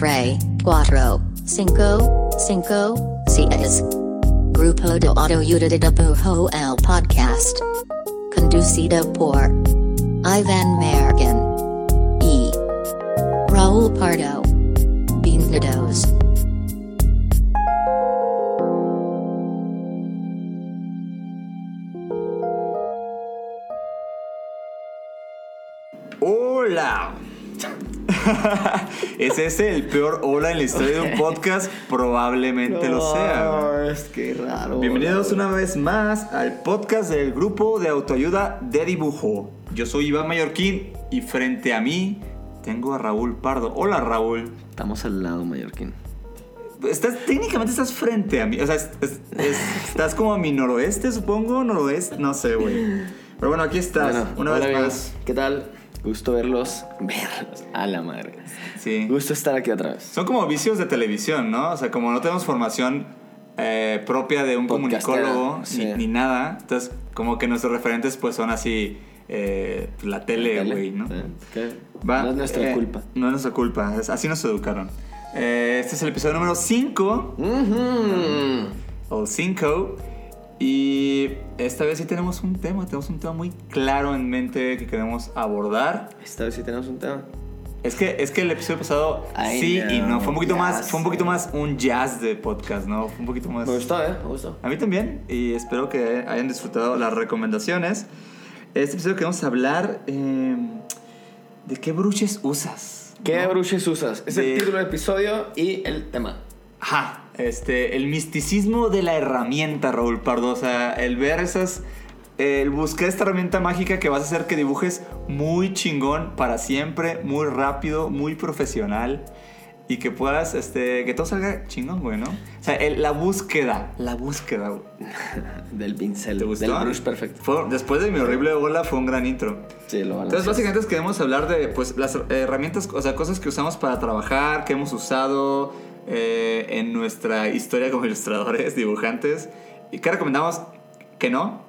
Tre, Cuatro, Cinco, Cinco, Seis. Grupo de Autoayuda de Pujo el Podcast. Conducido por Ivan Mergen. E. Raul Pardo. Bienvenidos. ¡Hola! ¿Es ese el peor hola en la historia de un podcast? Probablemente lo sea. güey. es que raro. Bienvenidos una vez más al podcast del grupo de autoayuda de dibujo. Yo soy Iván Mallorquín y frente a mí tengo a Raúl Pardo. Hola Raúl. Estamos al lado, Mallorquín. Estás, técnicamente estás frente a mí. O sea, es- es- es- estás como a mi noroeste, supongo. Noroeste, no sé, güey. Pero bueno, aquí estás. Bueno, una hola, vez amigos. más. ¿Qué tal? Gusto verlos. Verlos. A la madre. Sí. Gusto estar aquí otra vez. Son como vicios de televisión, ¿no? O sea, como no tenemos formación eh, propia de un Podcastera, comunicólogo sí. ni, ni nada, entonces como que nuestros referentes pues son así eh, la tele, güey, ¿no? sí, Va, no es nuestra eh, culpa. No es nuestra culpa, así nos educaron. Este es el episodio número 5, Ujú. o 5, y esta vez sí tenemos un tema, tenemos un tema muy claro en mente que queremos abordar. Esta vez sí tenemos un tema. Es que, es que el episodio pasado Ay, sí y no. Fue un poquito más. Fue un poquito más un jazz de podcast, ¿no? Fue un poquito más. Me gustó, ¿eh? Me gustó. A mí también. Y espero que hayan disfrutado las recomendaciones. Este episodio queremos hablar eh, de qué bruches usas. ¿Qué ¿no? bruches usas? Es De- el título del episodio y el tema. Ajá. Este, el misticismo de la herramienta, Raúl Pardo. O sea, el ver esas. El buscar esta herramienta mágica que vas a hacer que dibujes muy chingón para siempre, muy rápido, muy profesional. Y que puedas, este, que todo salga chingón, güey, ¿no? O sea, el- la búsqueda, la búsqueda, güey. Del pincel. Del brush perfecto. Fue- después de mi horrible bola fue un gran intro. Sí, lo Entonces, básicamente queremos hablar de pues, las herramientas, o sea, cosas que usamos para trabajar, que hemos usado eh, en nuestra historia como ilustradores, dibujantes, y que recomendamos que no.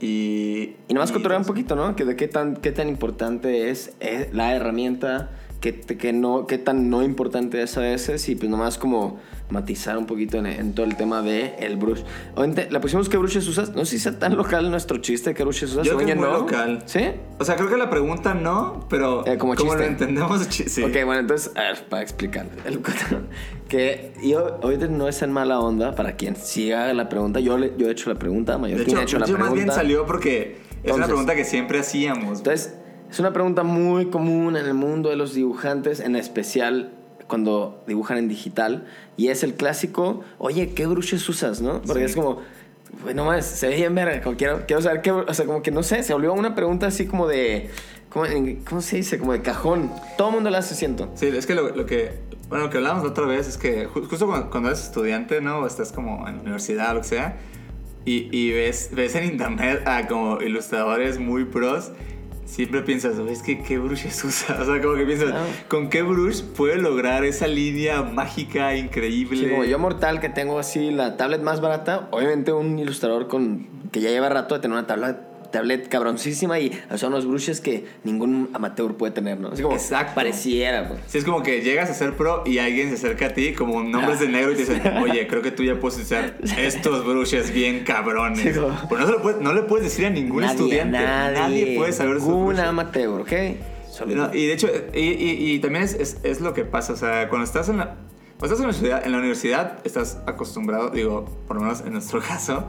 Y, Y nomás cotorrear un pues, poquito, ¿no? Que de qué tan, qué tan importante es, eh, la herramienta, qué, qué no, qué tan no importante es a veces, y pues nomás como matizar un poquito en, en todo el tema de el brush. Obviamente, la pusimos qué brushes usas. No sé si sea tan local nuestro chiste, qué brushes usas. Yo creo que es muy no. local. ¿Sí? O sea, creo que la pregunta no, pero Eh, como como lo entendemos, sí. Ok, bueno, entonces, a ver, para explicar. El que yo, ahorita no es en mala onda para quien siga la pregunta. Yo, le- yo he hecho la pregunta, de Mallorquín hecho, ha hecho la yo más pregunta. bien salió porque es una Entonces- pregunta que siempre hacíamos. Entonces, es una pregunta muy común en el mundo de los dibujantes, en especial cuando dibujan en digital. Y es el clásico, oye, ¿qué brushes usas, no? Porque Sí. es como, bueno, más, se ve bien verga, como quiero, quiero saber qué, o sea, como que no sé, se volvió una pregunta así como de, ¿cómo, en- cómo se dice? Como de cajón. Todo el mundo la hace, siento. Sí, es que lo, lo que, bueno, lo que hablábamos la otra vez es que ju- justo cuando, cuando eres estudiante, ¿no? O estás como en la universidad o lo que sea, y, y ves, ves en internet a como ilustradores muy pros, siempre piensas, "Oye, es que qué brushes usa. O sea, como que piensas. ¿con qué brush puede lograr esa línea mágica, increíble? Sí, como yo mortal que tengo así la tablet más barata, obviamente un ilustrador con que ya lleva rato de tener una tabla, tablet cabroncísima y son los brushes que ningún amateur puede tener, ¿no? Así como Exacto. pareciera, pues. Sí, es como que llegas a ser pro y alguien se acerca a ti como nombres de negro y te dicen, oye, creo que tú ya puedes usar estos brushes bien cabrones. Sí, como- Pues no, se lo puedes- no le puedes decir a ningún Nadie, estudiante. Nadie, puede saber brushes. amateur, ¿ok? No, y de hecho, y, y- y también es, es- es lo que pasa, o sea, cuando estás en la, cuando estás en la, universidad, en la universidad, estás acostumbrado, digo, por lo menos en nuestro caso,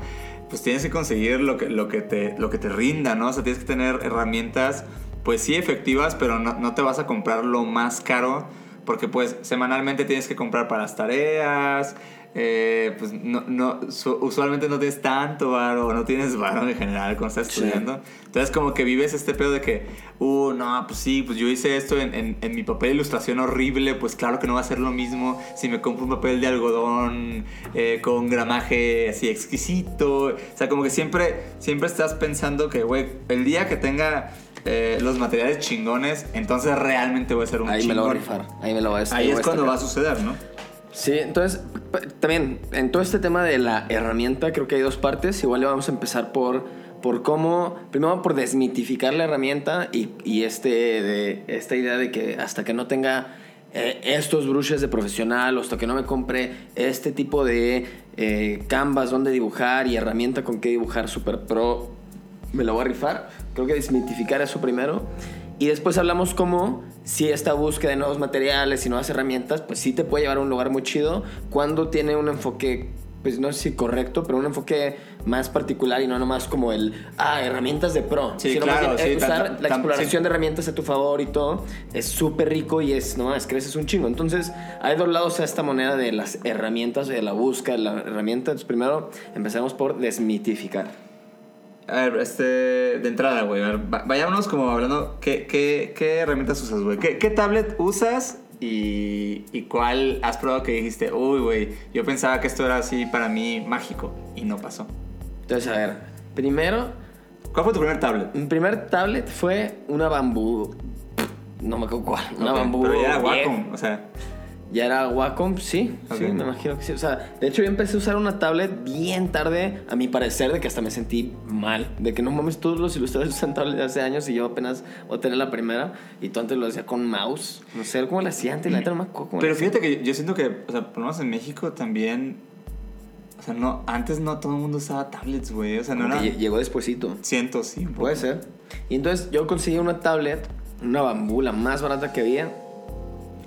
pues tienes que conseguir lo que, lo que, te, lo que te rinda, ¿no? O sea, tienes que tener herramientas, pues sí, efectivas, pero no, no te vas a comprar lo más caro, porque pues semanalmente tienes que comprar para las tareas, eh, pues no, no, su- usualmente no tienes tanto varo, no tienes varo en general cuando estás Sí. estudiando. Entonces como que vives este pedo de que, uh, no, pues sí, pues yo hice esto en, en- en mi papel de ilustración horrible, pues claro que no va a ser lo mismo si me compro un papel de algodón eh, con gramaje así exquisito. O sea, como que siempre, siempre estás pensando que, güey, el día que tenga eh, los materiales chingones, entonces realmente voy a ser un Ahí me lo voy a chingón. rifar. Ahí me lo voy a Ahí es cuando va a suceder, ¿no? Sí, entonces, también, en todo este tema de la herramienta, creo que hay dos partes. Igual le vamos a empezar por, por cómo, primero por desmitificar la herramienta y, y este, de, esta idea de que hasta que no tenga eh, estos brushes de profesional, hasta que no me compre este tipo de eh, canvas donde dibujar y herramienta con que dibujar super pro, me lo voy a rifar. Creo que desmitificar eso primero. Y después hablamos cómo si esta búsqueda de nuevos materiales y nuevas herramientas, pues sí te puede llevar a un lugar muy chido cuando tiene un enfoque, pues no sé si correcto, pero un enfoque más particular y no nomás como el, ah, herramientas de pro. Sí, sino claro, bien, eh, sí, usar tam- la tam- exploración sí. de herramientas a tu favor y todo es súper rico y es, no más, creces un chingo. Entonces, hay dos lados a esta moneda de las herramientas, de la búsqueda de la herramienta. Entonces, primero, empecemos por desmitificar. A ver, este, de entrada, güey, a ver, va- vayámonos como hablando, ¿qué, qué, qué herramientas usas, güey? ¿Qué, qué tablet usas y, y cuál has probado que dijiste, uy, güey, yo pensaba que esto era así para mí mágico y no pasó? Entonces, a ver, primero, ¿Cuál fue tu primer tablet? mi primer tablet fue una bambú. No me acuerdo cuál. Una Ok, bambú. Pero ya era. Wacom, o sea, Ya era Wacom, sí. Sí, me imagino que sí. O sea, de hecho, yo empecé a usar una tablet bien tarde, a mi parecer, de que hasta me sentí mal. De que no mames, todos los ilustradores usan tablets de hace años y yo apenas voy a tener la primera. Y tú antes lo hacía con mouse. No sé cómo lo hacía antes, la neta no me acuerdo Pero hacía. fíjate que yo siento que, o sea, por lo menos en México también, o sea, no, antes no todo el mundo usaba tablets, güey, o sea, no Como era... lle- Llegó despuesito. Siento, sí. Puede ser. Y entonces yo conseguí una tablet, una bambú, la más barata que había.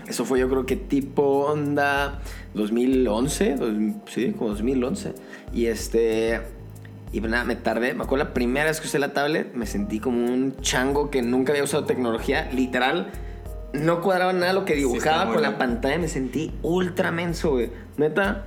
Eso fue yo creo que tipo onda 2011, dos- sí, como 2011. Y este... Y pues nada, me tardé. Me acuerdo la primera vez que usé la tablet, me sentí como un chango que nunca había usado tecnología. Literal, no cuadraba nada lo que dibujaba con la pantalla. Me sentí ultra menso, güey. Neta,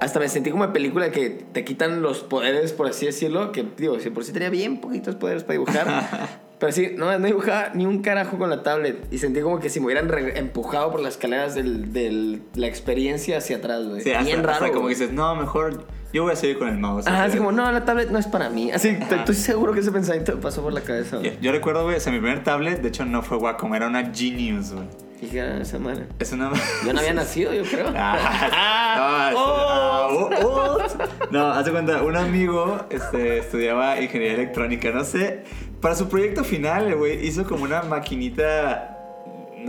hasta me sentí como de película que te quitan los poderes, por así decirlo. Que digo, si por sí tenía bien poquitos poderes para dibujar. pero sí, no, no dibujaba ni un carajo con la tablet. Y sentí como que si me hubieran empujado por las escaleras de la experiencia hacia atrás, güey. Sí, bien hasta raro. como que dices, no, mejor yo voy a seguir con el mouse. Ajá, así como, no, la tablet no es para mí. Así, estoy seguro que ese pensamiento me pasó por la cabeza, güey. yo recuerdo, güey, o sea, mi primer tablet, de hecho, no fue Wacom, era una Genius, güey. Dije, ah, esa madre. Es una... Yo no había nacido, yo creo. Ah, no, Oh. este, ah, oh, oh. No, hace cuenta, un amigo este, estudiaba ingeniería electrónica, no sé. Para su proyecto final, el güey hizo como una maquinita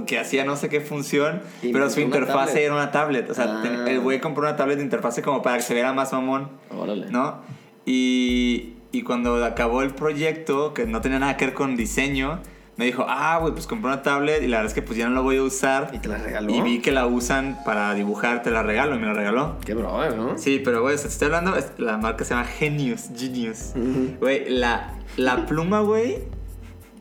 que hacía no sé qué función, Y pero su interfase tablet. era una tablet. O sea, Ah. el güey compró una tablet de interfase como para que se viera más mamón, Órale. ¿no? Y, y cuando acabó el proyecto, que no tenía nada que ver con diseño, me dijo, ah, güey, pues compré una tablet y la verdad es que pues ya no la voy a usar. ¿Y te la regaló? Y vi que la usan para dibujar, te la regalo y me la regaló. Qué brother, ¿no? Sí, pero güey, o sea, te estoy hablando, la marca se llama Genius, Genius. Güey, la, la pluma, güey,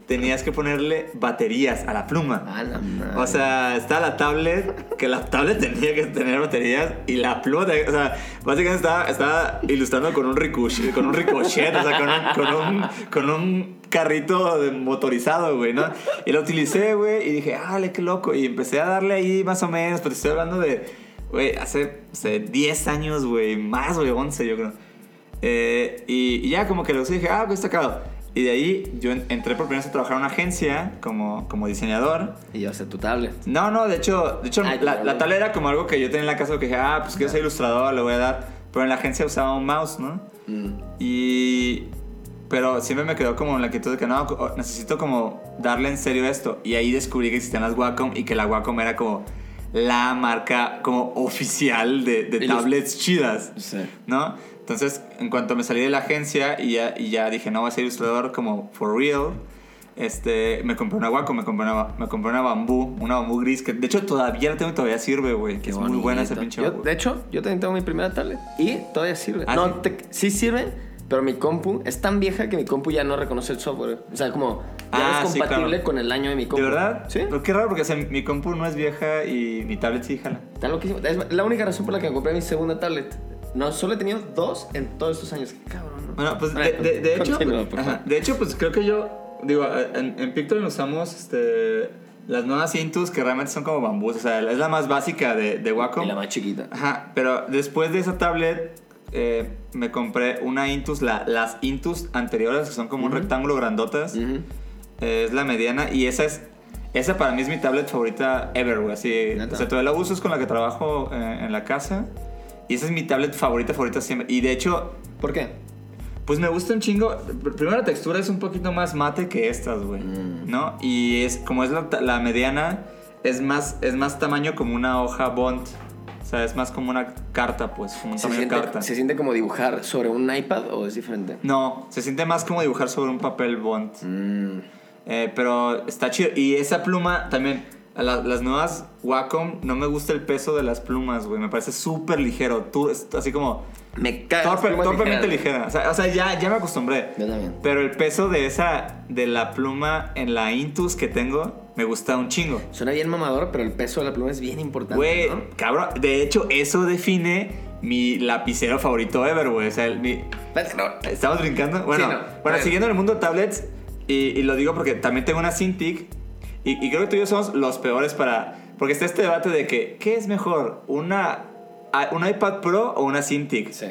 tenías que ponerle baterías a la pluma. A la madre. O sea, está la tablet, que la tablet tenía que tener baterías y la pluma, o sea, básicamente estaba, estaba ilustrando con un ricochet, con un ricochet, o sea, con un, con un, con un carrito de motorizado, güey, ¿no? Y lo utilicé, güey, y dije, ¡ale, qué loco! Y empecé a darle ahí más o menos, pero te estoy hablando de, güey, hace, sea, 10 años, güey, más, güey, 11 yo creo. Eh, y, y ya como que lo dije, ah, ok, está acabado. Y de ahí yo en- entré por primera vez a trabajar en una agencia como, como diseñador. Y ya sé tu tablet. No, no, de hecho, de hecho Ay, la, tablet. era como algo que yo tenía en la casa que dije, ah, pues quiero ser ilustrador, le voy a dar. Pero en la agencia usaba un mouse, ¿no? Mm. Y... Pero siempre me quedó como en la actitud de que no, necesito como darle en serio esto. Y ahí descubrí que existían las Wacom y que la Wacom era como la marca como oficial de, de tablets chidas. Sí. ¿no? Entonces, en cuanto me salí de la agencia y ya, y ya dije, no, voy a ser ilustrador como for real, este, me compré una Wacom, me compré una, me compré una bambú, una bambú gris, que de hecho todavía la tengo y todavía sirve, güey. Que Qué es muy buena esa bonito. pinche Yo, bambú. De hecho, yo también tengo mi primera tablet. Y todavía sirve. Ah, no, ¿sí? te- sí sirve, pero mi compu es tan vieja que mi compu ya no reconoce el software. O sea, como ya Ah, es sí, compatible claro. con el año de mi compu. ¿De verdad? Sí. Pero qué raro porque o sea, mi compu no es vieja y mi tablet sí jala. Está loquísimo. Es la única razón por la que compré mi segunda tablet. No, solo he tenido dos en todos estos años. Qué cabrón, ¿no? Bueno, pues de, Bueno, de- de hecho, continúa, ajá, de hecho, pues creo que yo, digo, en, en Pictoline usamos este, las nuevas Intus que realmente son como bambús, o sea, es la más básica de, de Wacom. Y la más chiquita. Ajá, pero después de esa tablet eh, me compré una Intus, la- las Intus anteriores, que son como un rectángulo grandotas. Eh, es la mediana y esa es... Esa para mí es mi tablet favorita ever, güey. Así, ¿Neta? o sea, todavía la uso, es con la que trabajo eh, en la casa. Y esa es mi tablet favorita, favorita siempre. Y de hecho, ¿Por qué? pues me gusta un chingo. Primero la textura es un poquito más mate que estas, güey. Mm. ¿No? Y es como es la, la mediana, es más, es más tamaño como una hoja bond. O sea, es más como una carta, pues, como un ¿Se tamaño de siente, carta. ¿Se siente como dibujar sobre un iPad o es diferente? No, se siente más como dibujar sobre un papel bond. Mm, Eh, pero está chido. Y esa pluma también, a la- las nuevas Wacom, no me gusta el peso de las plumas, güey. Me parece súper ligero. Tú, es así como me cae. torpe- torpemente ligera. O sea, o sea, ya, ya me acostumbré. Yo también. Pero el peso de esa, de la pluma en la Intus que tengo, me gusta un chingo. Suena bien mamador, pero el peso de la pluma es bien importante. Güey, ¿no? cabrón. De hecho, eso define mi lapicero favorito ever, güey. O sea, el- mi, no. ¿Estamos brincando? Bueno, Sí, no. bueno siguiendo en el mundo de tablets, y, y lo digo porque también tengo una Cintiq, y, y creo que tú y yo somos los peores para... Porque está este debate de que, ¿qué es mejor? ¿Una, ¿Un iPad Pro o una Cintiq? Sí.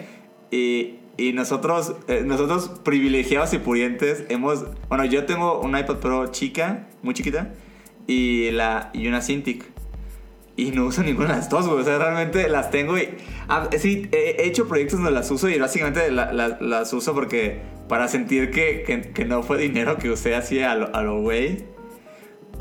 Y, y nosotros, eh, nosotros privilegiados y pudientes hemos... Bueno, yo tengo un iPad Pro chica, muy chiquita, y, la, y una Cintiq. Y no uso ninguna de las dos, güey. O sea, realmente las tengo y... ah, sí, he he hecho proyectos donde las uso y básicamente la- la- las uso porque... Para sentir que, que, que no fue dinero que usé así a lo güey.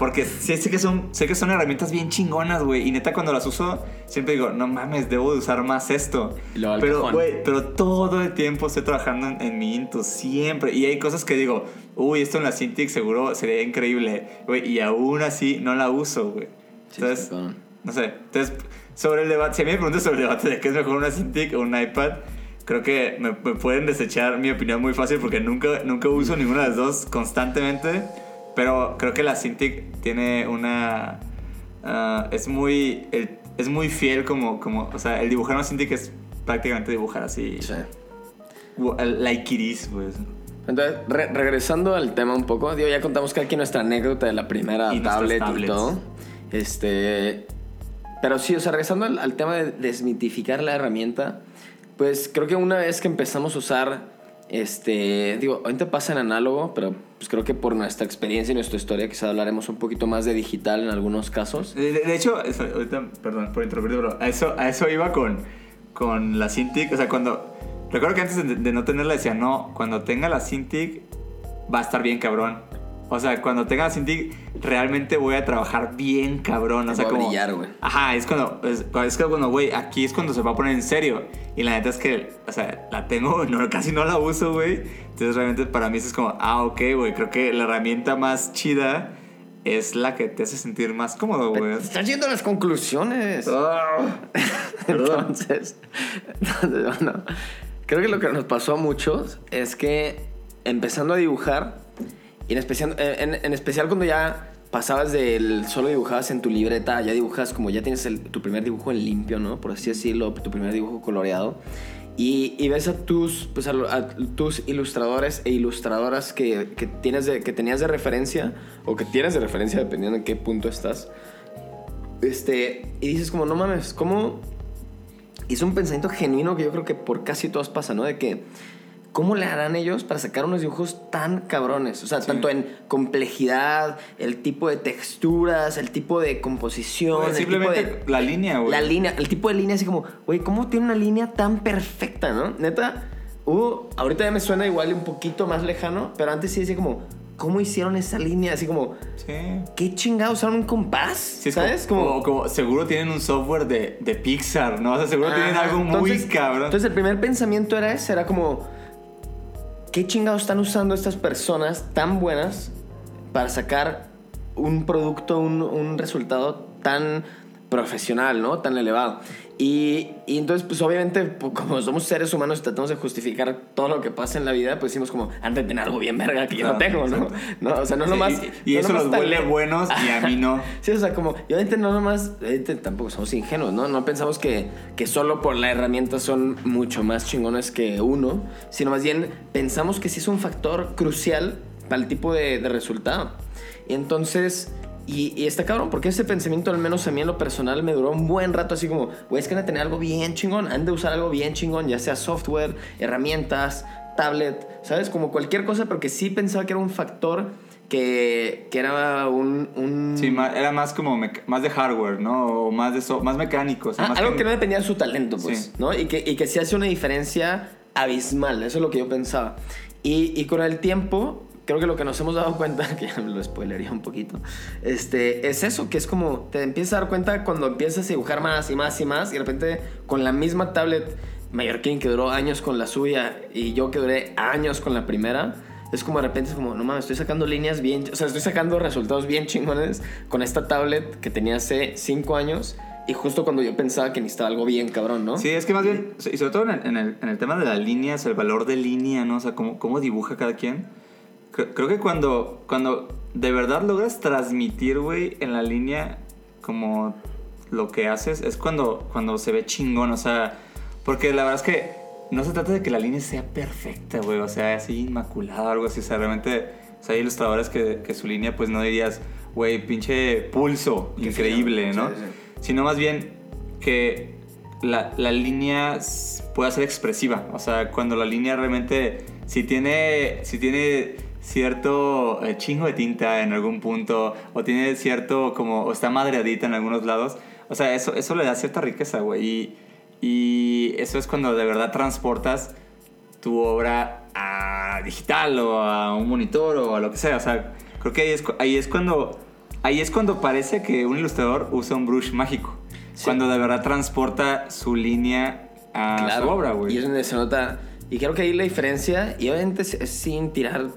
Porque sí, sé que son, sé que son herramientas bien chingonas, güey. Y neta, cuando las uso, siempre digo, no mames, debo de usar más esto. Al Pero, güey, pero todo el tiempo estoy trabajando en, en mi Intus, siempre. Y hay cosas que digo, uy, esto en la Cintiq seguro sería increíble, güey. Y aún así no la uso, güey. Entonces, no sé. Entonces, sobre el debate, si a mí me preguntas sobre el debate de qué es mejor una Cintiq o un iPad, creo que me, me pueden desechar mi opinión muy fácil porque nunca, nunca uso ninguna de las dos constantemente. Pero creo que la Cintiq tiene una. ah, es muy. el- es muy fiel como, como. O sea, el dibujar una Cintiq es prácticamente dibujar así. Sí. Like iris, pues. Entonces, re- regresando al tema un poco, digo, ya contamos que aquí nuestra anécdota de la primera Y tablet y todo. Este. Pero sí, o sea, regresando al, al tema de desmitificar la herramienta, pues creo que una vez que empezamos a usar. Este, digo, ahorita pasa en análogo, pero pues creo que por nuestra experiencia y nuestra historia quizá hablaremos un poquito más de digital en algunos casos. De, hecho, eso- ahorita, perdón por interrumpir, pero a eso, a eso iba con, con la Cintiq. O sea, cuando. Recuerdo que antes de, de no tenerla decía, no, cuando tenga la Cintiq va a estar bien cabrón. O sea, cuando tenga Cintiq realmente voy a trabajar bien cabrón. O sea, como. brillar, güey. Ajá, es cuando. Es, es que cuando, güey, aquí es cuando se va a poner en serio. Y la neta es que, o sea, la tengo, no, casi no la uso, güey. Entonces realmente para mí eso es como, ah, ok, güey, creo que la herramienta más chida es la que te hace sentir más cómodo, güey. Estás yendo a las conclusiones. Ah. Entonces, entonces, bueno, creo que lo que nos pasó a muchos es que empezando a dibujar, y en especial, en, en especial cuando ya pasabas del solo dibujabas en tu libreta, ya dibujas como ya tienes tu primer dibujo en limpio, ¿no? Por así decirlo, tu primer dibujo coloreado. Y, y ves a tus, pues a tus ilustradores e ilustradoras que, que, tienes de- que tenías de referencia, o que tienes de referencia dependiendo en qué punto estás. Este, y dices como, no mames, ¿cómo? Y es un pensamiento genuino que yo creo que por casi todos pasa, ¿no? De que, ¿cómo le harán ellos para sacar unos dibujos tan cabrones? O sea, tanto en complejidad, el tipo de texturas, el tipo de composición, el simplemente tipo de... la línea, güey. La línea, el tipo de línea así como, güey, ¿cómo tiene una línea tan perfecta, no? Neta, hubo, ahorita ya me suena igual un poquito más lejano, pero antes sí decía como, ¿cómo hicieron esa línea? Así como, Sí. ¿qué chingados usaron un compás? Sí, ¿Sabes? Como, Como, seguro tienen un software de, de Pixar, ¿no? O sea, seguro tienen algo muy Entonces- cabrón. Entonces el primer pensamiento era ese, era como, ¿qué chingados están usando estas personas tan buenas para sacar un producto, un, un resultado tan profesional, ¿no? Tan elevado. Y, y entonces, pues obviamente, pues, como somos seres humanos y tratamos de justificar todo lo que pasa en la vida, pues decimos como, han de tener algo bien verga que yo no Claro, tengo, ¿no? no o sea, no Sí, nomás... y- y no eso nomás los vuelve talento. buenos y a mí no. Sí, o sea, como, y obviamente no nomás, obviamente tampoco somos ingenuos, ¿no? No pensamos que, que solo por la herramienta son mucho más chingones que uno, sino más bien pensamos que sí es un factor crucial para el tipo de, de resultado. Y entonces, y, y está cabrón, porque ese pensamiento, al menos a mí en lo personal, me duró un buen rato, así como, güey, es que han de tener algo bien chingón, han de usar algo bien chingón, ya sea software, herramientas, tablet, ¿sabes? Como cualquier cosa, porque sí pensaba que era un factor que, que era un... un- Sí, era más como más de hardware, ¿no? O más de so- más mecánico. o sea, Ah, más algo que no dependía de su talento, pues, Sí. ¿no? Y que, y que sí hace una diferencia abismal, eso es lo que yo pensaba. Y, y con el tiempo, creo que lo que nos hemos dado cuenta, que ya me lo spoilería un poquito, este, es eso, que es como te empiezas a dar cuenta cuando empiezas a dibujar más y más y más y de repente con la misma tablet Mallorquín que duró años con la suya y yo que duré años con la primera, es como de repente es como, no mames, estoy sacando líneas bien, o sea, estoy sacando resultados bien chingones con esta tablet que tenía hace 5 años y justo cuando yo pensaba que necesitaba algo bien cabrón, ¿no? Sí, es que más bien, y sobre todo en el, en el, en el tema de las líneas, el valor de línea, ¿no? O sea, cómo, cómo dibuja cada quien. Creo, creo que cuando, cuando de verdad logras transmitir, güey, en la línea como lo que haces, es cuando, cuando se ve chingón, o sea, porque la verdad es que no se trata de que la línea sea perfecta, güey, o sea, así inmaculada o algo así, o sea, realmente, o sea, hay ilustradores que, que su línea, pues no dirías, güey, pinche pulso, Qué increíble. ¿no? Sí, sí. Sino más bien que la, la línea pueda ser expresiva, o sea, cuando la línea realmente, si tiene, si tiene cierto eh, chingo de tinta en algún punto, o tiene cierto, como, o está madreadita en algunos lados, o sea, eso, eso le da cierta riqueza, güey, y, y eso es cuando de verdad transportas tu obra a digital o a un monitor o a lo que sea. O sea, creo que ahí es, ahí es cuando ahí es cuando parece que un ilustrador usa un brush mágico. Sí. Cuando de verdad transporta su línea a su obra, güey. Y es donde se nota. Y creo que ahí la diferencia, y obviamente sin tirar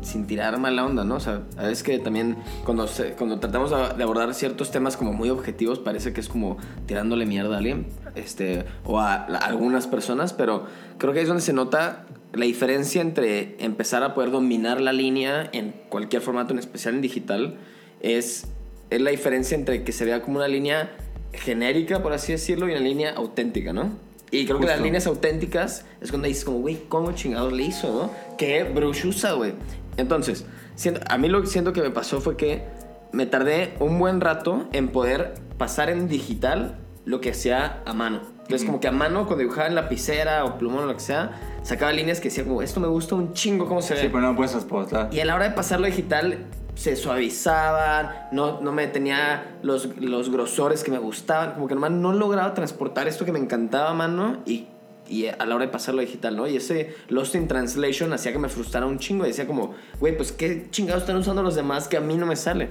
sin tirar mala onda, ¿no? O sea, a veces que también cuando, se- cuando tratamos de abordar ciertos temas como muy objetivos, parece que es como tirándole mierda a alguien, este, o a, la- algunas personas, pero creo que ahí es donde se nota la diferencia entre empezar a poder dominar la línea en cualquier formato, en especial en digital, es, es la diferencia entre que se vea como una línea genérica, por así decirlo, y una línea auténtica, ¿no? Y creo que las Justo. líneas auténticas es cuando dices como, güey, ¿cómo chingados le hizo, no? ¿Qué brush usa, güey? Entonces, siento- a mí lo que siento que me pasó fue que me tardé un buen rato en poder pasar en digital lo que hacía a mano. Entonces, como que a mano, cuando dibujaba en lapicera o plumón o lo que sea, sacaba líneas que decía como, esto me gusta un chingo cómo se ve. Sí, pero no puedes transportar. Y a la hora de pasarlo digital se suavizaban, no, no me tenía los, los grosores que me gustaban, como que nomás no lograba transportar esto que me encantaba a mano y, y a la hora de pasarlo digital, ¿no? Y ese Lost in Translation hacía que me frustrara un chingo y decía como, güey, pues qué chingados están usando los demás que a mí no me sale.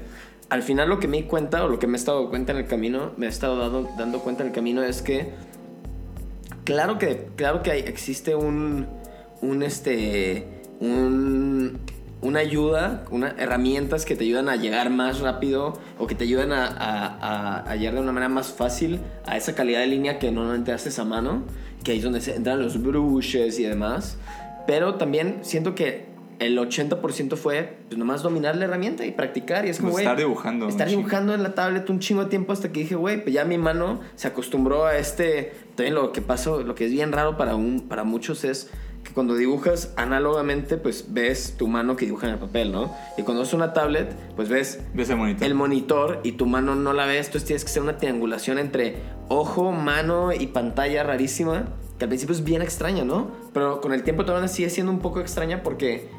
Al final lo que me di cuenta o lo que me he estado cuenta en el camino, me he estado dando, dando cuenta en el camino es que Claro que, claro que hay- existe un, un este, un, una ayuda, una, herramientas que te ayudan a llegar más rápido o que te ayudan a, a, a- a llegar de una manera más fácil a esa calidad de línea que normalmente haces a mano, que ahí es donde se entran los brushes y demás. Pero también siento que el 80% fue pues, nomás dominar la herramienta y practicar. Y es como, güey, estar dibujando Estar dibujando en la tablet un chingo de tiempo hasta que dije, güey, pues ya mi mano se acostumbró a este. También lo que pasó, lo que es bien raro para, un, para muchos es que cuando dibujas análogamente, pues ves tu mano que dibuja en el papel, ¿no? Y cuando es una tablet, pues ves Ves el monitor. el monitor y tu mano no la ves, entonces tienes que hacer una triangulación entre ojo, mano y pantalla rarísima, que al principio es bien extraña, ¿no? Pero con el tiempo todavía sigue siendo un poco extraña porque,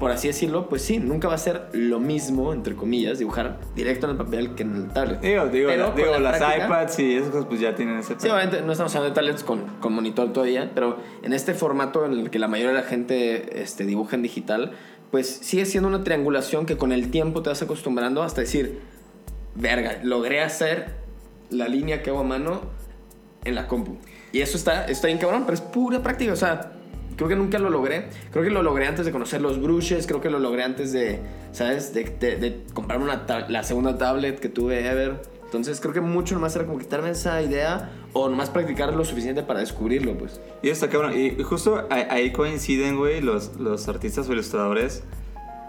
por así decirlo, pues sí, nunca va a ser lo mismo, entre comillas, dibujar directo en el papel que en el tablet. Digo, digo, la- digo la las práctica- iPads y esas cosas pues ya tienen ese... Sí, obviamente no estamos hablando de tablets con, con monitor todavía, pero en este formato en el que la mayoría de la gente este, dibuja en digital, pues sigue siendo una triangulación que con el tiempo te vas acostumbrando hasta decir, verga, logré hacer la línea que hago a mano en la compu. Y eso está, está bien cabrón, pero es pura práctica, o sea, creo que nunca lo logré. Creo que lo logré antes de conocer los brushes, creo que lo logré antes de, ¿sabes? De, de, de comprarme una la segunda tablet que tuve ever. Entonces creo que mucho nomás era como quitarme esa idea o nomás practicar lo suficiente para descubrirlo, pues. Y está cabrón. Y justo ahí coinciden, güey, los, los artistas o ilustradores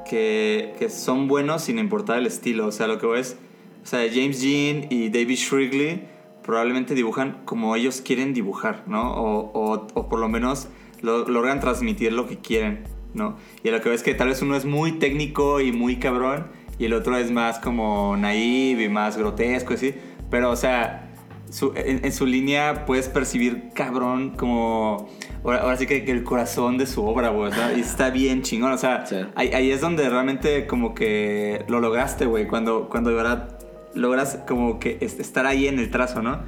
que, que son buenos sin importar el estilo. O sea, lo que voy es... O sea, James Jean y David Shrigley probablemente dibujan como ellos quieren dibujar, ¿no? O, o, o por lo menos lo- logran transmitir lo que quieren, ¿no? Y a lo que ves que tal vez uno es muy técnico y muy cabrón y el otro es más como naive y más grotesco, así. Pero, o sea, su- en, en su línea puedes percibir cabrón como ahora, ahora sí que, que el corazón de su obra, güey. Y está bien chingón. O sea, Sí. ahí, ahí es donde realmente como que lo lograste, güey. Cuando, cuando de verdad logras como que es- estar ahí en el trazo, ¿no?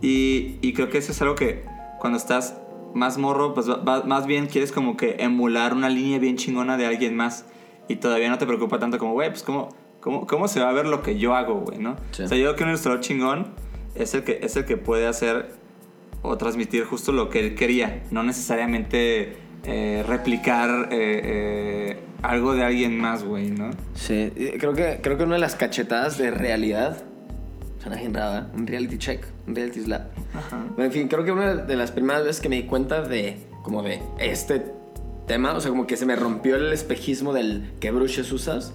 Y, y creo que eso es algo que cuando estás más morro, pues va- va- más bien quieres como que emular una línea bien chingona de alguien más. y todavía no te preocupa tanto como, güey, pues cómo, cómo, cómo se va a ver lo que yo hago, güey, ¿no? Sí. O sea, yo creo que un ilustrador chingón es el que, es el que puede hacer o transmitir justo lo que él quería, no necesariamente eh, replicar eh, eh, algo de alguien más, güey, ¿no? Sí, creo que, creo que una de las cachetadas de realidad, bien rara, un reality check, un reality slap. Ajá. En fin, creo que una de las primeras veces que me di cuenta de, como de este tema, o sea, como que se me rompió el espejismo del qué brushes usas,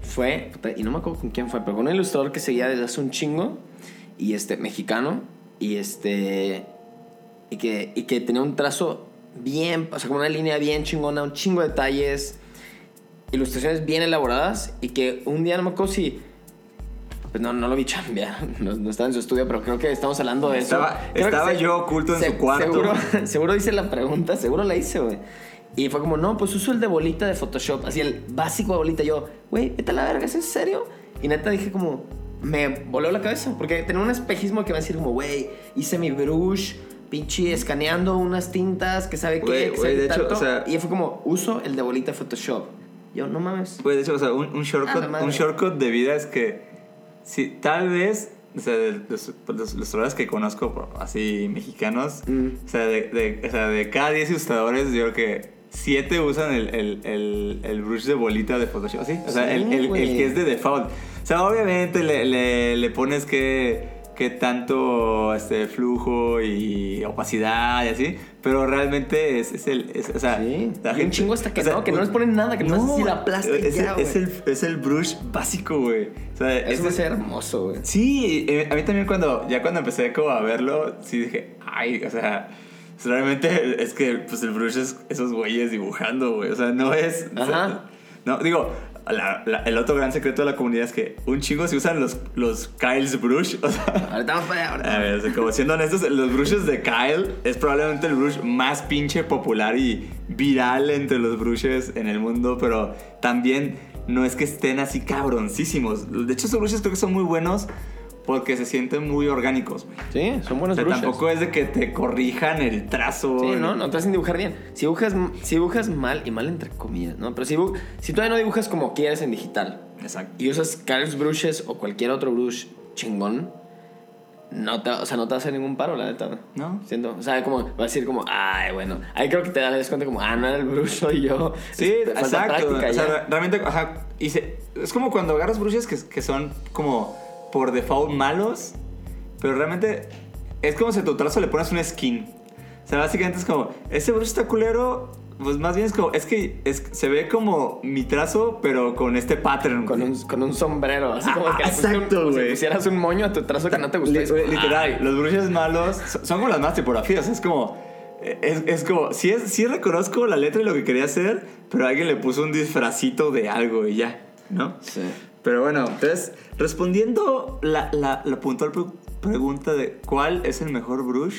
fue, y no me acuerdo con quién fue, pero con un ilustrador que seguía desde hace un chingo, y este, mexicano, y este, y que, y que tenía un trazo bien, o sea, como una línea bien chingona, un chingo de detalles, ilustraciones bien elaboradas, y que un día no me acuerdo si... Pues no, no lo vi chambear, no, no estaba en su estudio, pero creo que estamos hablando de eso. Estaba- yo oculto en su cuarto. Seguro, seguro hice la pregunta, seguro la hice, güey. Y fue como, no, pues uso el de bolita de Photoshop, así el básico de bolita. Yo, güey, vete a la verga, ¿es en serio? Y neta dije como, me voló la cabeza, porque tenía un espejismo que va a decir como, güey, hice mi brush, pinche escaneando unas tintas, que sabe qué, que sabe hecho, o sea- y fue como, uso el de bolita de Photoshop. Yo, no mames. Pues de hecho, o sea, un, un shortcut, Ah, un shortcut de vida es que si tal vez, o sea, de los, pues, los ilustradores que conozco así mexicanos, Mm. o, sea, de, de- o sea, de cada 10 ilustradores, yo creo que 7 usan el, el, el, el brush de bolita de Photoshop, ¿sí? O sea, Sí, el, el- el güey. que es de default. O sea, obviamente le, le, le pones que, que tanto este, flujo y opacidad y así, pero realmente es, es el... es- o sea, Sí. la un chingo hasta que o sea, no, que no les ponen nada, que nomás así la y es, ya, es, el, es el brush básico, güey. O sea, Eso ser hermoso, güey. Sí, eh, a mí también cuando, ya cuando empecé como a verlo, sí dije, ay, o sea, pues, realmente es que pues el brush es esos güeyes dibujando, güey. O sea, no es... o sea, Ajá. no, digo, la- la- el otro gran secreto de la comunidad es que un chingo se usan los, los Kyle's brush. O sea, Ahorita vamos para allá, ahorita a ver, o sea, como siendo honestos, los brushes de Kyle es probablemente el brush más pinche popular y viral entre los brushes en el mundo, pero también no es que estén así cabroncísimos. De hecho, esos brushes creo que son muy buenos porque se sienten muy orgánicos, güey. Sí, son buenos O sea, brushes. tampoco es de que te corrijan el trazo. Sí, el- no, no te hacen dibujar bien. Si dibujas, si dibujas mal, y mal entre comillas, ¿no? Pero si, si todavía no dibujas como quieres en digital Exacto. y usas Carlos Brushes o cualquier otro brush chingón, no te, o sea, no te hacer ningún paro, la neta. ¿No? Siento, o sea, como, va a decir como, ay, bueno. Ahí creo que te das cuenta como, ah, no era el brush, soy yo. Sí, falta exacto. práctica o sea, realmente, ajá, y se- es como cuando agarras brushes que, que son como por default malos, pero realmente es como si a tu trazo le pones un skin. O sea, básicamente es como, ese brush está culero, pues más bien es como, es que es- se ve como mi trazo, pero con este pattern. Con un, con un sombrero, así como Ah, que exacto, como si güey. pusieras un moño a tu trazo que no te gustó. Literal, ay. los brushes malos son son como las más tipografías. Es como. Es, es como. Sí, es, sí reconozco la letra y lo que quería hacer, pero alguien le puso un disfracito de algo y ya, ¿no? Sí. Pero bueno, entonces, respondiendo la, la, la puntual pre- pregunta de cuál es el mejor brush,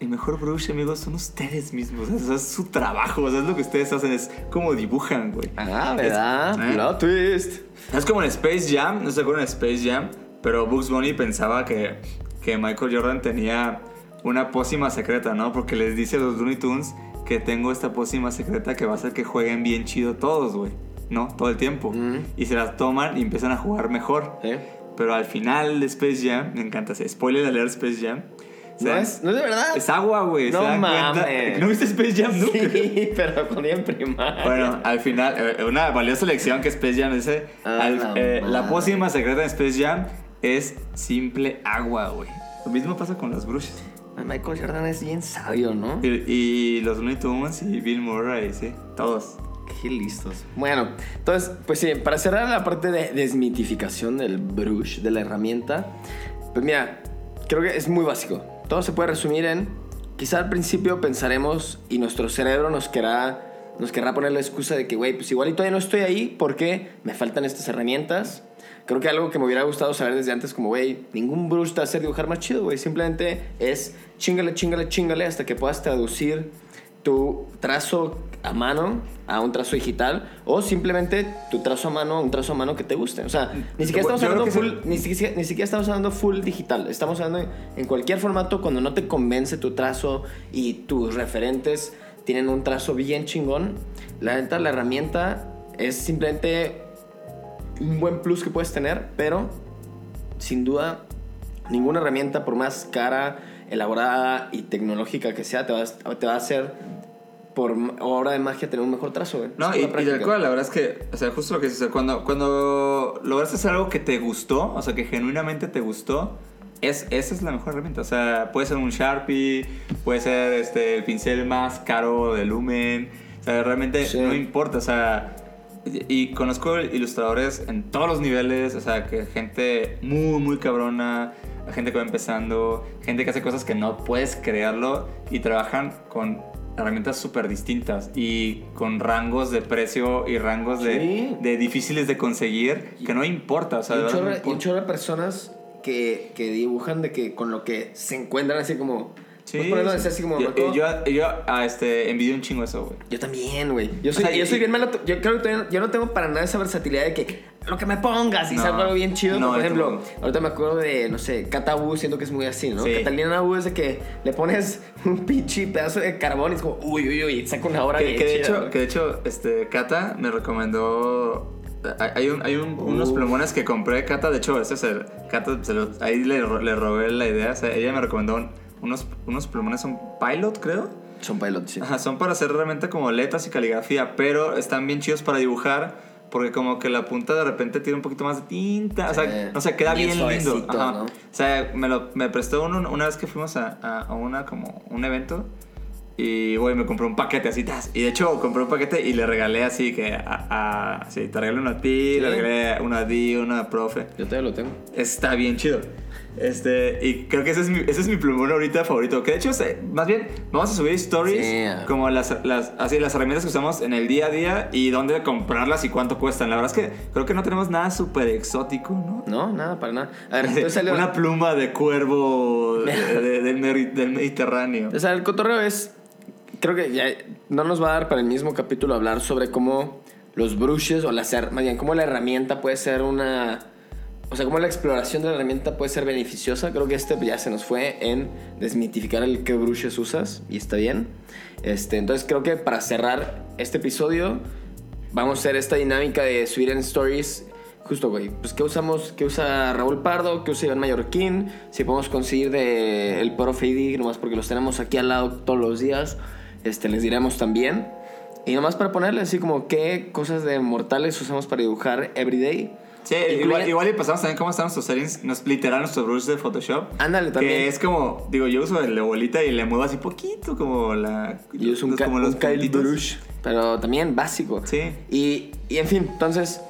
el mejor brush, amigos, son ustedes mismos. O sea, es su trabajo, o sea, es lo que ustedes hacen, es como dibujan, güey. Ah, ¿verdad? Es- ¿eh? Twist. Es como en Space Jam, no se acuerdan de Space Jam, pero Bugs Bunny pensaba que, que Michael Jordan tenía una pócima secreta, ¿no? Porque les dice a los Looney Tunes que tengo esta pócima secreta que va a hacer que jueguen bien chido todos, güey. ¿No? Todo el tiempo. Mm. Y se las toman y empiezan a jugar mejor. ¿Sí? Pero al final de Space Jam, me encanta, ese spoiler de leer Space Jam. ¿No es, ¿No es de verdad? es agua, güey. No mames. ¿No viste Space Jam nunca? Sí, pero cuando en primaria. Bueno, al final, eh, una valiosa lección que Space Jam dice: Ah, al- la eh, la pócima secreta de Space Jam es simple agua, güey. Lo mismo pasa con las brushes. Michael Jordan es bien sabio, ¿no? Y, y los Looney Tunes y Bill Murray, sí, todos. Qué listos. Bueno, entonces, pues sí, para cerrar la parte de desmitificación del brush, de la herramienta, pues mira, creo que es muy básico. Todo se puede resumir en, quizá al principio pensaremos y nuestro cerebro nos querrá, nos querrá poner la excusa de que, güey, pues igual y todavía no estoy ahí porque me faltan estas herramientas. Creo que algo que me hubiera gustado saber desde antes, como, güey, ningún brush te va a hacer dibujar más chido, güey. Simplemente es chingale, chingale, chingale hasta que puedas traducir tu trazo a mano a un trazo digital o simplemente tu trazo a mano a un trazo a mano que te guste. O sea, ni siquiera estamos hablando full, ni siquiera, ni siquiera estamos hablando full digital. Estamos hablando en cualquier formato cuando no te convence tu trazo y tus referentes tienen un trazo bien chingón. La neta, la herramienta es simplemente un buen plus que puedes tener, pero sin duda ninguna herramienta, por más cara, elaborada y tecnológica que sea, te va, a- te va a hacer por obra de magia tener un mejor trazo, güey. No, y, y cual, la verdad es que, o sea, justo lo que dices, o sea, cuando, cuando lograste hacer algo que te gustó, o sea, que genuinamente te gustó, es, esa es la mejor herramienta. O sea, puede ser un Sharpie, puede ser este, el pincel más caro de Lumen, o sea, realmente Sí. no importa, o sea, y, y conozco ilustradores en todos los niveles, o sea, que gente muy, muy cabrona, gente que va empezando, gente que hace cosas que no puedes creerlo y trabajan con herramientas súper distintas y con rangos de precio y rangos de, Sí. de difíciles de conseguir que no importa, o sea, Y un verdad chorro, no y un importa. chorro de personas que, que dibujan de que con lo que se encuentran así como... Sí, ponerlo así como... yo, yo, yo, ah, este, envidio un chingo eso, güey. Yo también, güey. Yo soy, O sea, yo soy bien malo. Yo creo que todavía- yo no tengo para nada esa versatilidad de que lo que me pongas y No. salga algo bien chido. No, por ejemplo, ahorita me acuerdo de, no sé, Cata Wu, siento que es muy así, ¿no? Sí. Catalina Wu es de que le pones un pinche pedazo de carbón y es como, uy, uy, uy, saca una obra Que, bien que de hecho, que de hecho, este, Cata me recomendó. hay- un- hay un- unos plumones que compré, Cata. De hecho, ese es el. Cata, se lo- ahí le, le robé la idea. O sea, ella me recomendó un- unos, unos plumones, un pilot, creo. Son pilots, sí. Ajá, son para hacer realmente como letras y caligrafía, pero están bien chidos para dibujar. Porque como que la punta de repente tiene un poquito más de tinta. O Sí. sea, no sé, queda Bien bien, lindo. Ajá. ¿no? O sea, me, lo, me prestó uno una vez que fuimos a, a, una como un evento. Y, güey, me compré un paquete así, tas. Y de hecho, compré un paquete y le regalé así que a... a sí, te regalé uno a ti, Sí. le regalé uno a Di, uno a Profe. Yo todavía lo tengo. Está bien chido. Este, y creo que ese es mi, ese es mi plumón ahorita favorito. Que de hecho, más bien, vamos a subir stories Sí. como las, las, así, las herramientas que usamos en el día a día y dónde comprarlas y cuánto cuestan. La verdad es que creo que no tenemos nada súper exótico, ¿no? No, nada, para nada. A ver, entonces salió... Una pluma de cuervo de- de- del, Mediterráneo. O sea, el cotorreo es. Creo que ya no nos va a dar para el mismo capítulo hablar sobre cómo los brushes o las her- más bien cómo la herramienta puede ser una. O sea, cómo la exploración de la herramienta puede ser beneficiosa. Creo que este ya se nos fue en desmitificar el qué brushes usas y está bien. Este, entonces creo que para cerrar este episodio vamos a hacer esta dinámica de subir en stories. Justo, güey. Pues, ¿qué usamos? ¿Qué usa Raúl Pardo? ¿Qué usa Iván Mallorquín? Si podemos conseguir de el profe ID, nomás porque los tenemos aquí al lado todos los días, este, les diremos también. Y nomás para ponerle así como qué cosas de mortales usamos para dibujar everyday. Sí, igual, igual y pasamos también cómo están nuestros settings, nos, literal nuestro brush de Photoshop. Ándale, también. Que es como, digo, yo uso el de bolita y le muevo así poquito como la... Yo uso un, los- un Kyle. Brush, pero también básico. Sí. Y, y en fin, entonces,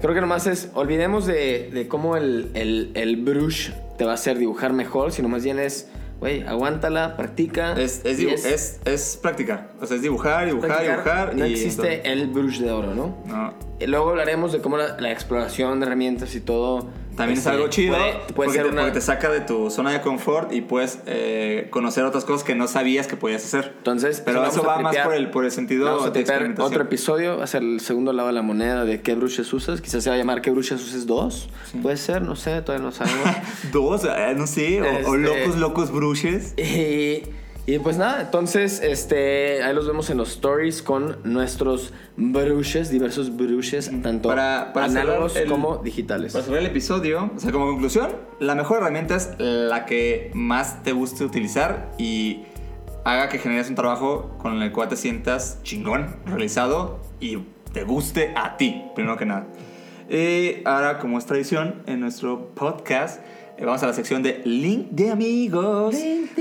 creo que nomás es, olvidemos de, de cómo el, el, el brush te va a hacer dibujar mejor, sino más bien es, güey, aguántala, practica. Es, es, dibu- es, es practicar, o sea, es dibujar, dibujar, dibujar. No y existe el brush de oro, ¿no? No. Y luego hablaremos de cómo la, la exploración de herramientas y todo. También este, es algo chido Puede, puede porque, ser te, una... porque te saca de tu zona de confort y puedes eh, conocer otras cosas que no sabías que podías hacer. Entonces, Pero pues, eso va más por el, por el sentido Vamos a de experimentación. otro episodio, va a ser el segundo lado de la moneda de qué brushes usas. Quizás se va a llamar qué brushes uses 2. Puede ser, no sé, todavía no sabemos. Dos, eh, no sé, o, o Este- locos, locos brushes. y, y pues nada, entonces este, ahí los vemos en los stories con nuestros brushes, diversos brushes, tanto Para- para análogos el- como digitales. Para cerrar el episodio, o sea, como conclusión, la mejor herramienta es la que más te guste utilizar y haga que generes un trabajo con el cual te sientas chingón, realizado y te guste a ti, primero que nada. Y ahora, como es tradición en nuestro podcast, vamos a la sección de Link de Amigos,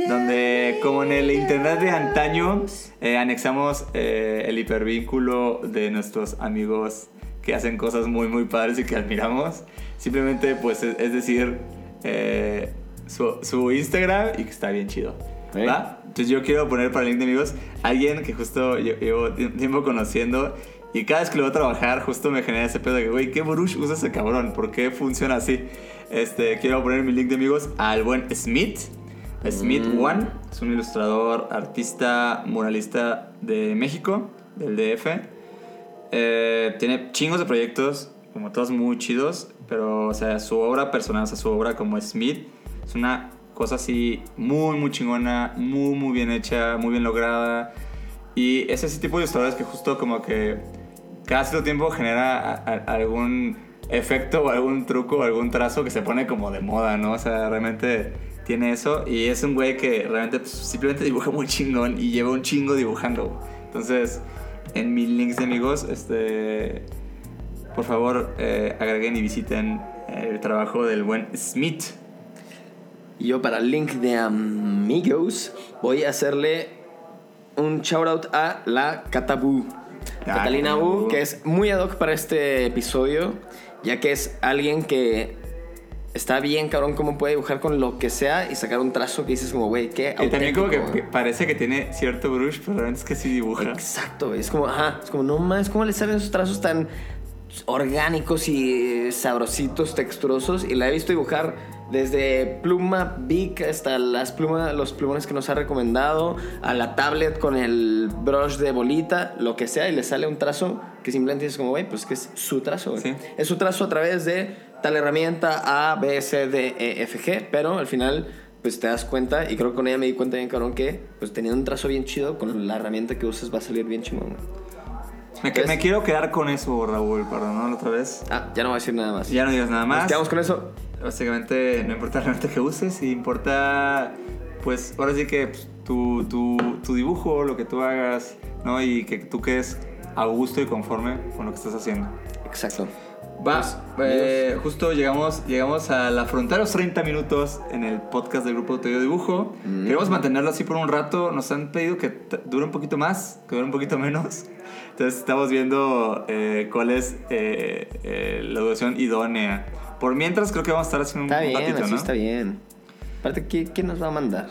donde, como en el internet de antaño, eh, anexamos eh, el hipervínculo de nuestros amigos que hacen cosas muy, muy padres y que admiramos. Simplemente, pues, es, es decir, eh, su, su Instagram y que está bien chido. ¿Eh? ¿Va? Entonces yo quiero poner para el link de amigos alguien que justo llevo tie- tiempo conociendo y cada vez que lo voy a trabajar justo me genera ese pedo de que, güey, ¿qué brush usa ese cabrón? ¿Por qué funciona así? Este, quiero poner mi link de amigos al buen Smith. Smith Mm. One es un ilustrador, artista, muralista de México, del DF. Eh, tiene chingos de proyectos, como todos muy chidos, pero, o sea, su obra personal, o sea, su obra como Smith, es una cosa así muy, muy chingona, muy, muy bien hecha, muy bien lograda. Y es ese tipo de ilustradores que justo como que cada cierto tiempo genera a- a- algún efecto o algún truco o algún trazo que se pone como de moda, ¿no? O sea, realmente tiene eso y es un güey que realmente simplemente dibuja muy chingón y lleva un chingo dibujando. Entonces, en mis links de amigos, este, por favor, eh, agreguen y visiten el trabajo del buen Smith. Yo para el link de amigos voy a hacerle un shout out a la Catabu. Catalina Catabu. U, que es muy ad hoc para este episodio, ya que es alguien que está bien cabrón cómo puede dibujar con lo que sea y sacar un trazo que dices como, güey, qué Y también como que, que parece que tiene cierto brush, pero realmente es que sí dibuja. Exacto, es como, ajá, es como, no más, ¿cómo le salen esos trazos tan orgánicos y sabrositos, texturosos? Y la he visto dibujar desde pluma Bic hasta las plumas, los plumones que nos ha recomendado, a la tablet con el brush de bolita, lo que sea, y le sale un trazo que simplemente dices como, güey, pues que es su trazo, güey. Sí. Es su trazo a través de tal herramienta A, B, C, D, E, F, G, pero al final pues te das cuenta, y creo que con ella me di cuenta bien cabrón que pues teniendo un trazo bien chido, con la herramienta que uses va a salir bien chingón. güey. Me, Es- me quiero quedar con eso, Raúl, perdón, ¿no? La otra vez. Ah, ya no voy a decir nada más. Ya no digas nada Nos más. quedamos con eso. Básicamente, no importa realmente que uses, importa, pues, ahora sí que pues, tu, tu, tu dibujo, lo que tú hagas, ¿no? Y que tú quedes a gusto y conforme con lo que estás haciendo. Exacto. Va, eh, justo llegamos, llegamos a la frontera de los 30 minutos en el podcast del grupo Autoyo Dibujo. Mm. Queremos mantenerlo así por un rato. Nos han pedido que dure un poquito más, que dure un poquito menos. Entonces estamos viendo eh, cuál es eh, eh, la duración idónea. Por mientras creo que vamos a estar haciendo un, Está un bien, ratito, así ¿no? está bien. Aparte, ¿quién, quién nos va a mandar?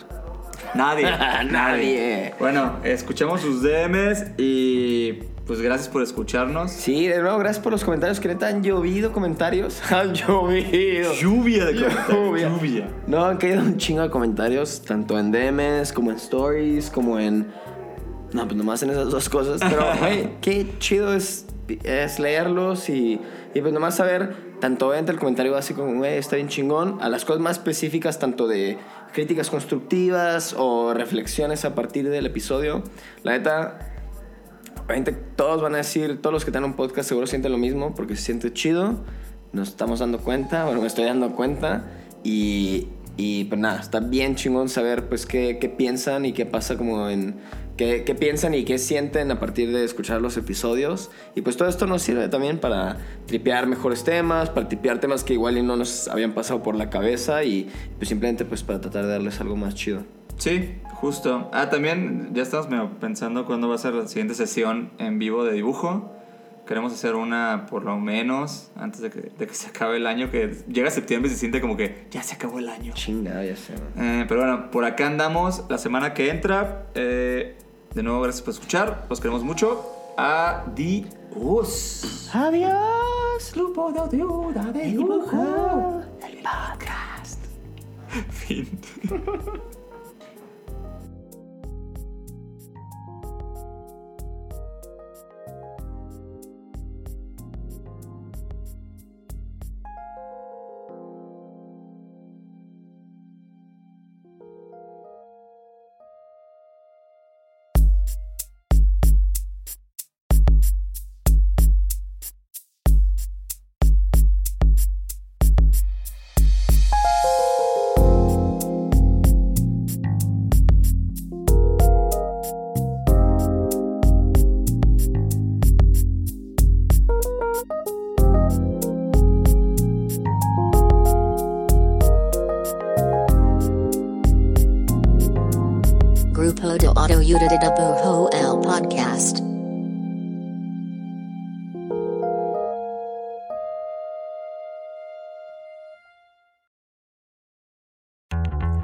Nadie, Nadie. Bueno, escuchamos sus DMs y pues gracias por escucharnos. Sí, de nuevo, gracias por los comentarios. Que neta han llovido comentarios. Han llovido. Lluvia de comentarios. Lluvia. No, han caído un chingo de comentarios, tanto en DMs, como en stories, como en. No, pues nomás en esas dos cosas. Pero, güey, qué chido es, es leerlos y, y pues nomás saber, tanto entre el comentario básico como, güey, está bien chingón, a las cosas más específicas, tanto de críticas constructivas o reflexiones a partir del episodio. La neta, Obviamente todos van a decir, todos los que tienen un podcast seguro sienten lo mismo porque se siente chido. Nos estamos dando cuenta, bueno, me estoy dando cuenta. Y, y pues nada, está bien chingón saber pues qué, qué piensan y qué pasa como en... Qué, qué piensan y qué sienten a partir de escuchar los episodios. Y pues todo esto nos sirve también para tripear mejores temas, para tripear temas que igual y no nos habían pasado por la cabeza y pues simplemente pues para tratar de darles algo más chido. Sí, justo. Ah, también ya estamos pensando cuándo va a ser la siguiente sesión en vivo de dibujo. Queremos hacer una por lo menos antes de que, de que se acabe el año, que llega septiembre y se siente como que ya se acabó el año. Chingada, ya man. Eh, pero bueno, por acá andamos la semana que entra. Eh, de nuevo, gracias por escuchar. Los queremos mucho. Adiós. Adiós. Grupo de ayuda de dibujo. El podcast. Fin.